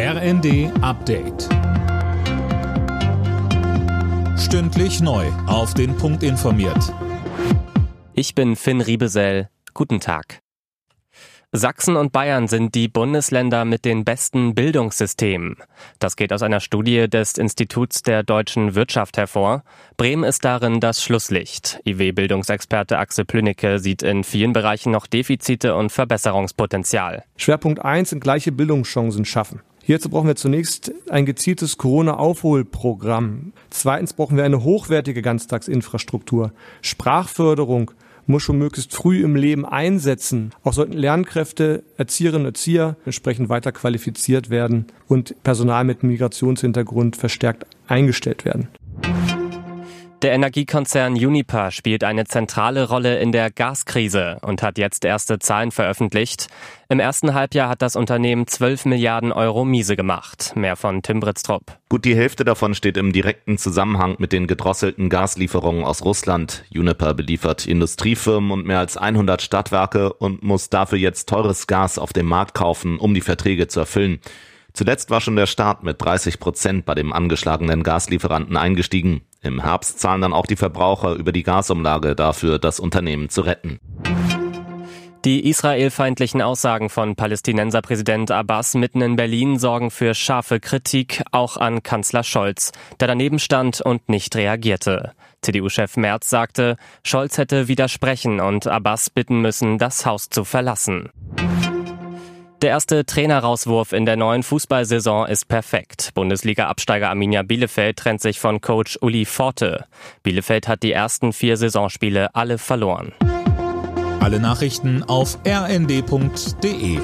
RND Update. Stündlich neu. Auf den Punkt informiert. Ich bin Finn Riebesell. Guten Tag. Sachsen und Bayern sind die Bundesländer mit den besten Bildungssystemen. Das geht aus einer Studie des Instituts der deutschen Wirtschaft hervor. Bremen ist darin das Schlusslicht. IW-Bildungsexperte Axel Plünicke sieht in vielen Bereichen noch Defizite und Verbesserungspotenzial. Schwerpunkt 1 sind gleiche Bildungschancen schaffen. Hierzu brauchen wir zunächst ein gezieltes Corona-Aufholprogramm. Zweitens brauchen wir eine hochwertige Ganztagsinfrastruktur, Sprachförderung, muss schon möglichst früh im Leben einsetzen. Auch sollten Lernkräfte, Erzieherinnen und Erzieher entsprechend weiter qualifiziert werden und Personal mit Migrationshintergrund verstärkt eingestellt werden. Der Energiekonzern Uniper spielt eine zentrale Rolle in der Gaskrise und hat jetzt erste Zahlen veröffentlicht. Im ersten Halbjahr hat das Unternehmen 12 Milliarden Euro miese gemacht. Mehr von Tim Britztrup. Gut die Hälfte davon steht im direkten Zusammenhang mit den gedrosselten Gaslieferungen aus Russland. Uniper beliefert Industriefirmen und mehr als 100 Stadtwerke und muss dafür jetzt teures Gas auf dem Markt kaufen, um die Verträge zu erfüllen. Zuletzt war schon der Staat mit 30 Prozent bei dem angeschlagenen Gaslieferanten eingestiegen. Im Herbst zahlen dann auch die Verbraucher über die Gasumlage dafür, das Unternehmen zu retten. Die israelfeindlichen Aussagen von Palästinenserpräsident Abbas mitten in Berlin sorgen für scharfe Kritik auch an Kanzler Scholz, der daneben stand und nicht reagierte. CDU-Chef Merz sagte, Scholz hätte widersprechen und Abbas bitten müssen, das Haus zu verlassen. Der erste Trainerauswurf in der neuen Fußballsaison ist perfekt. Bundesliga-Absteiger Arminia Bielefeld trennt sich von Coach Uli Forte. Bielefeld hat die ersten vier Saisonspiele alle verloren. Alle Nachrichten auf rnd.de